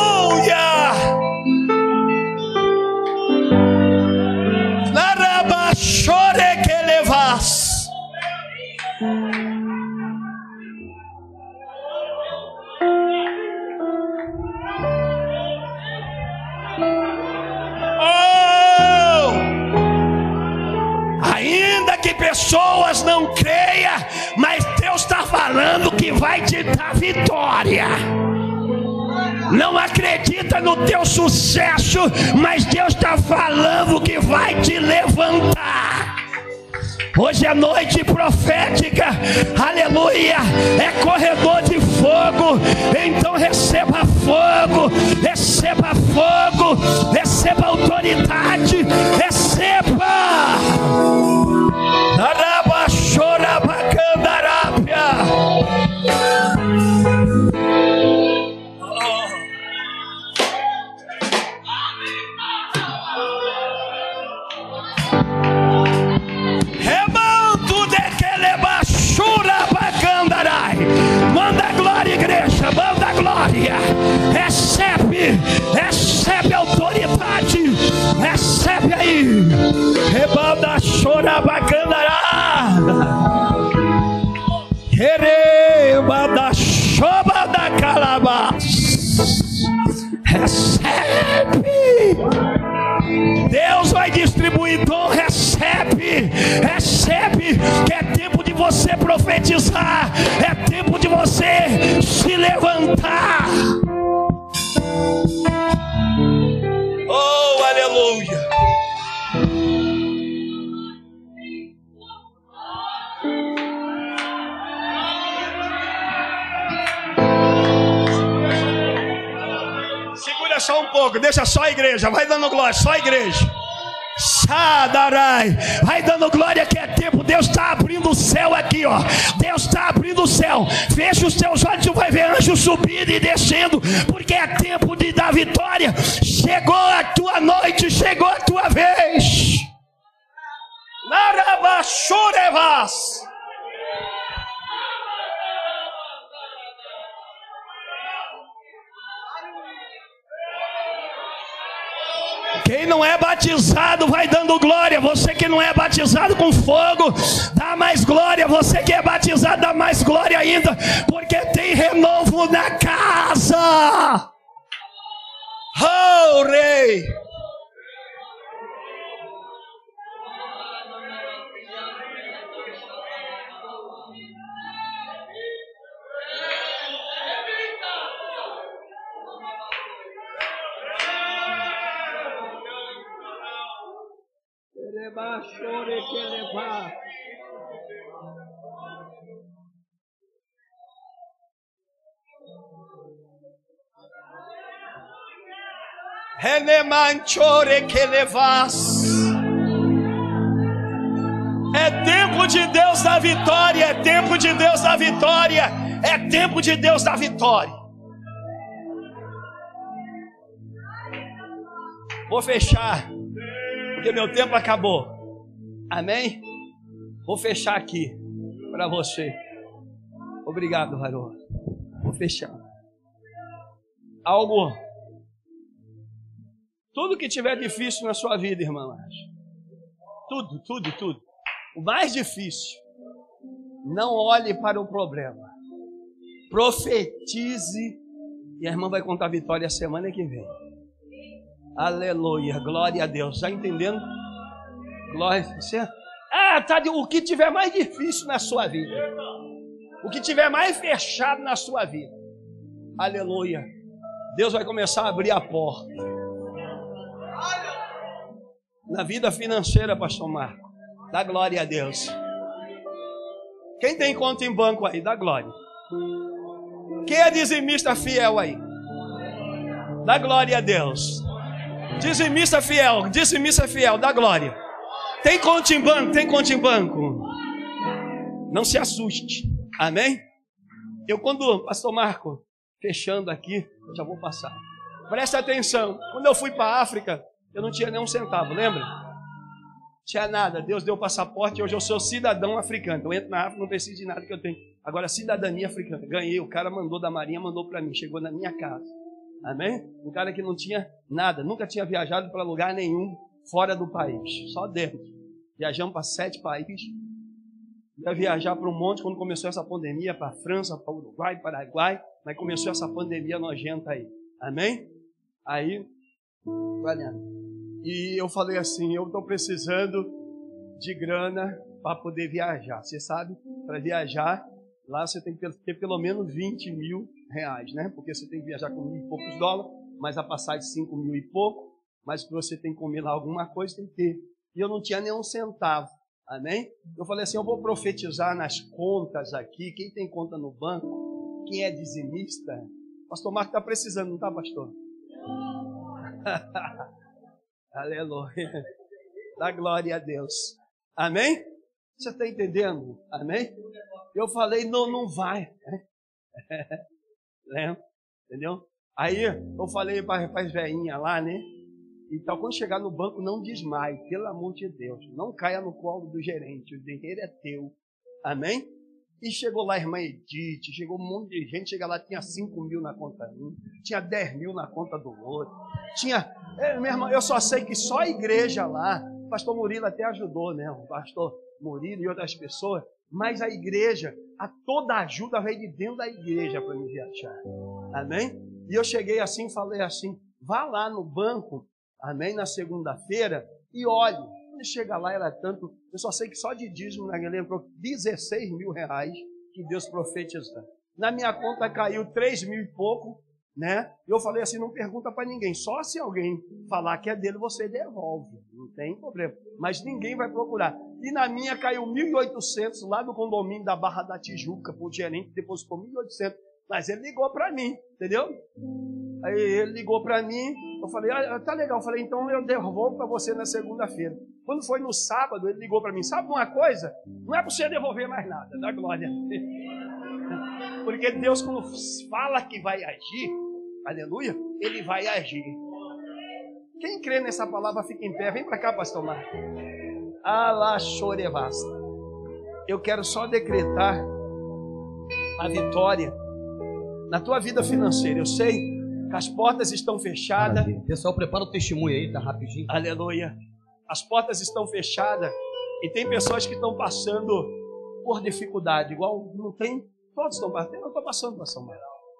Que vai te dar vitória. Não acredita no teu sucesso, mas Deus está falando que vai te levantar. Hoje é noite profética, aleluia, é corredor de fogo, então receba fogo, receba fogo, receba autoridade, receba. Recebe, autoridade. Recebe aí. Rebanda chorabacandará. Quereba da choba da calabás. Recebe. Deus vai distribuir dom, recebe, recebe, que é tempo de você profetizar, é tempo de você se levantar. Deixa só a igreja, vai dando glória, só a igreja. Sadarai. Vai dando glória que é tempo. Deus está abrindo o céu aqui, ó. Deus está abrindo o céu. Fecha os teus olhos, tu vai ver anjos subindo e descendo, porque é tempo de dar vitória. Chegou a tua noite, chegou a tua vez. Narabachurevas. Quem não é batizado vai dando glória. Você que não é batizado com fogo, dá mais glória. Você que é batizado, dá mais glória ainda, porque tem renovo na casa. Oh, rei. Chore que levar. Renemanchore que levas. É tempo de Deus da vitória, é tempo de Deus da vitória, é tempo de Deus da vitória. Vou fechar porque meu tempo acabou. Amém? Vou fechar aqui para você. Obrigado, Varô. Vou fechar. Algo. Tudo que tiver difícil na sua vida, irmã Tudo, tudo, tudo. O mais difícil. Não olhe para o problema. Profetize. E a irmã vai contar a vitória semana que vem. Aleluia. Glória a Deus. Está entendendo? Glória a Deus. Ah, tá o que tiver mais difícil na sua vida. O que tiver mais fechado na sua vida. Aleluia. Deus vai começar a abrir a porta. Na vida financeira, pastor Marco. Dá glória a Deus. Quem tem conta em banco aí? Dá glória. Quem é dizimista fiel aí? Dá glória a Deus. Dizimista fiel, dizimista fiel, dá glória. Tem conta em banco, tem conta em banco. Não se assuste. Amém? Eu quando, pastor Marco, fechando aqui, já vou passar. Presta atenção. Quando eu fui para a África, eu não tinha nem um centavo, lembra? Tinha nada. Deus deu o passaporte. Hoje eu sou cidadão africano. Eu entro na África, não preciso de nada que eu tenho. Agora, cidadania africana. Ganhei. O cara mandou da Marinha, mandou para mim. Chegou na minha casa. Amém? Um cara que não tinha nada, nunca tinha viajado para lugar nenhum fora do país, só dentro. Viajamos para sete países. Ia viajar para um monte quando começou essa pandemia, para França, para Uruguai, Paraguai, mas começou essa pandemia nojenta aí. Amém? Aí, olha, e eu falei assim, eu estou precisando de grana para poder viajar. Você sabe, para viajar, lá você tem que ter pelo menos 20 mil reais, né? Porque você tem que viajar com mil e poucos dólares, mas a passagem de cinco mil e pouco, mas que você tem que comer lá alguma coisa, tem que ter. E eu não tinha nem um centavo, amém? Eu falei assim, eu vou profetizar nas contas aqui, quem tem conta no banco, quem é dizimista, pastor Marco está precisando, não está, pastor? Aleluia. Dá glória a Deus. Amém? Você está entendendo? Amém? Eu falei, não, não vai. Lembra? Entendeu? Aí eu falei para as velhinhas lá, né? Então, quando chegar no banco, não desmaie, pelo amor de Deus. Não caia no colo do gerente, o dinheiro é teu. Amém? E chegou lá a irmã Edith, chegou um monte de gente, chega lá, tinha 5 mil na conta um, tinha 10 mil na conta do outro. Tinha, é, minha irmã, eu só sei que só a igreja lá, o pastor Murilo até ajudou, né? O pastor Murilo e outras pessoas, mas a igreja, a toda ajuda veio de dentro da igreja para me viajar. Amém? E eu cheguei assim, falei assim: vá lá no banco, amém, na segunda-feira e olhe. Quando chega lá, era tanto. Eu só sei que só de dízimo igreja entrou 16 mil reais que Deus profetizou. Na minha conta caiu 3 mil e pouco, né? Eu falei assim: não pergunta para ninguém, só se alguém falar que é dele, você devolve, não tem problema. Mas ninguém vai procurar. E na minha caiu 1.800 lá do condomínio da Barra da Tijuca, o gerente depositou 1.800. Mas ele ligou para mim, entendeu? Aí ele ligou para mim, eu falei, ah, tá legal. Eu falei, então eu devolvo para você na segunda-feira. Quando foi no sábado, ele ligou para mim, sabe uma coisa? Não é para você devolver mais nada, dá glória. Porque Deus, quando fala que vai agir, aleluia, ele vai agir. Quem crê nessa palavra fica em pé. Vem para cá, pastor Marcos. Alachorevasta. Eu quero só decretar a vitória na tua vida financeira. Eu sei as portas estão fechadas. Maravilha. Pessoal, prepara o testemunho aí, tá rapidinho. Aleluia. As portas estão fechadas e tem pessoas que estão passando por dificuldade, igual não tem, todos estão passando. Eu estou passando por São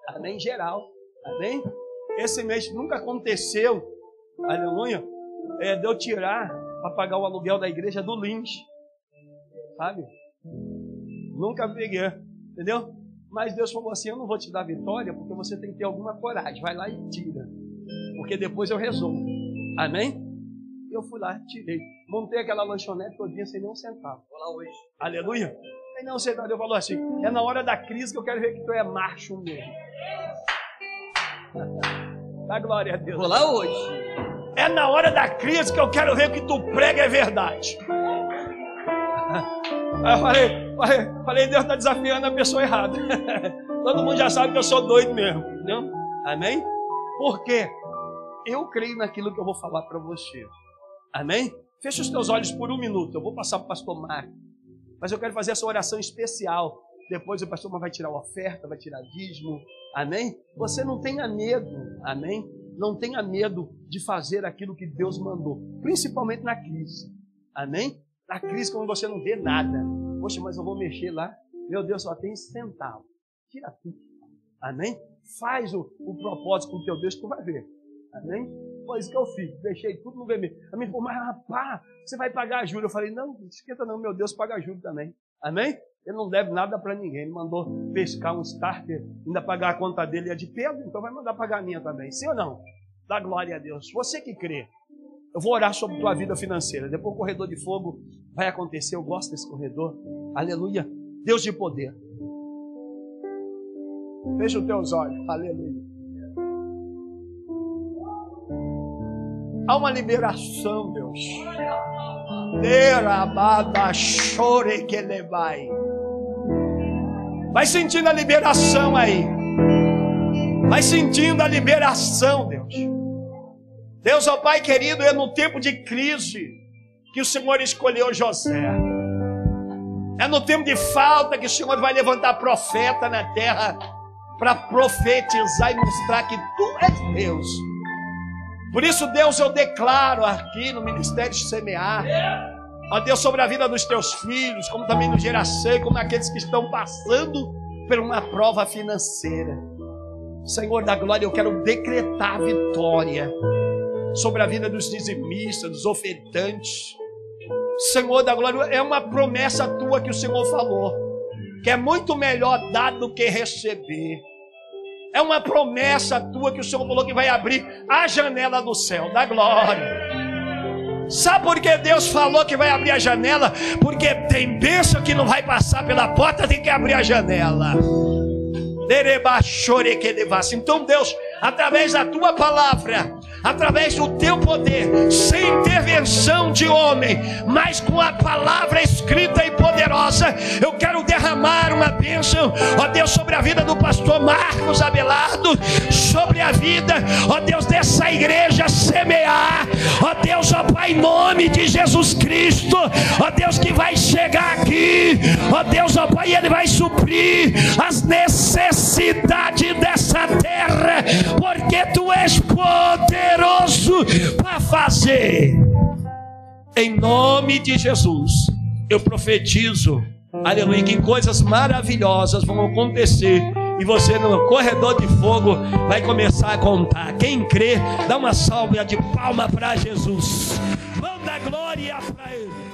Amém? Em geral. Amém? Esse mês nunca aconteceu, aleluia, é, de eu tirar para pagar o aluguel da igreja do Lins. Sabe? Nunca peguei, entendeu? Mas Deus falou assim: Eu não vou te dar vitória porque você tem que ter alguma coragem. Vai lá e tira. Porque depois eu resolvo. Amém? Eu fui lá, tirei. Montei aquela lanchonete todinha sem nem um centavo. Vou lá hoje. Aleluia. Aí não, senhor, Deus falou assim: É na hora da crise que eu quero ver que tu é macho mesmo. Dá glória a Deus. Vou lá hoje. É na hora da crise que eu quero ver que tu prega é verdade. Aí eu falei, falei, falei Deus está desafiando a pessoa errada. Todo mundo já sabe que eu sou doido mesmo. Entendeu? Amém? Por quê? Eu creio naquilo que eu vou falar para você. Amém? Fecha os teus olhos por um minuto. Eu vou passar para o pastor Marco. Mas eu quero fazer essa oração especial. Depois o pastor vai tirar oferta, vai tirar dízimo. Amém? Você não tenha medo. Amém? Não tenha medo de fazer aquilo que Deus mandou. Principalmente na crise. Amém? Na crise, quando você não vê nada. Poxa, mas eu vou mexer lá. Meu Deus, só tem centavo. Tira tudo. Amém? Faz o, o propósito com o teu Deus, tu vai ver. Amém? Foi isso que eu fiz. Deixei tudo no vermelho. A minha falou, mas rapaz, você vai pagar juros. Eu falei, não, não esquenta não, meu Deus paga juros também. Amém? Ele não deve nada para ninguém. Ele mandou pescar um starter, ainda pagar a conta dele é de Pedro, então vai mandar pagar a minha também. Sim ou não? Dá glória a Deus. Você que crê, eu vou orar sobre tua vida financeira. Depois o corredor de fogo vai acontecer. Eu gosto desse corredor. Aleluia. Deus de poder. Fecha os teus olhos. Aleluia. Há uma liberação, Deus. Vai sentindo a liberação aí. Vai sentindo a liberação, Deus. Deus, ó Pai querido, é no tempo de crise que o Senhor escolheu José. É no tempo de falta que o Senhor vai levantar profeta na terra para profetizar e mostrar que tu és Deus. Por isso, Deus, eu declaro aqui no ministério de semear, ó Deus, sobre a vida dos teus filhos, como também no geração, como aqueles que estão passando por uma prova financeira. Senhor da glória, eu quero decretar vitória sobre a vida dos dizimistas, dos ofertantes. Senhor da glória, é uma promessa tua que o Senhor falou, que é muito melhor dar do que receber. É uma promessa tua que o Senhor falou que vai abrir a janela do céu, da glória. Sabe por que Deus falou que vai abrir a janela? Porque tem bênção que não vai passar pela porta, tem que abrir a janela. Então, Deus, através da tua palavra, através do teu poder, sem intervenção de homem, mas com a palavra escrita e poderosa, eu quero derramar uma bênção, ó Deus, sobre a vida do pastor Marcos Abelardo, sobre a vida, ó Deus, dessa igreja semear, ó Deus, ó Pai, em nome de Jesus Cristo, ó Deus, que vai chegar aqui, ó Deus, ó Pai, Ele vai suprir as necessidades dessa terra, porque Tu és poderoso poderoso para fazer. Em nome de Jesus, eu profetizo, aleluia, que coisas maravilhosas vão acontecer. E você no corredor de fogo vai começar a contar. Quem crê, dá uma salva de palma para Jesus. Dar glória para Ele.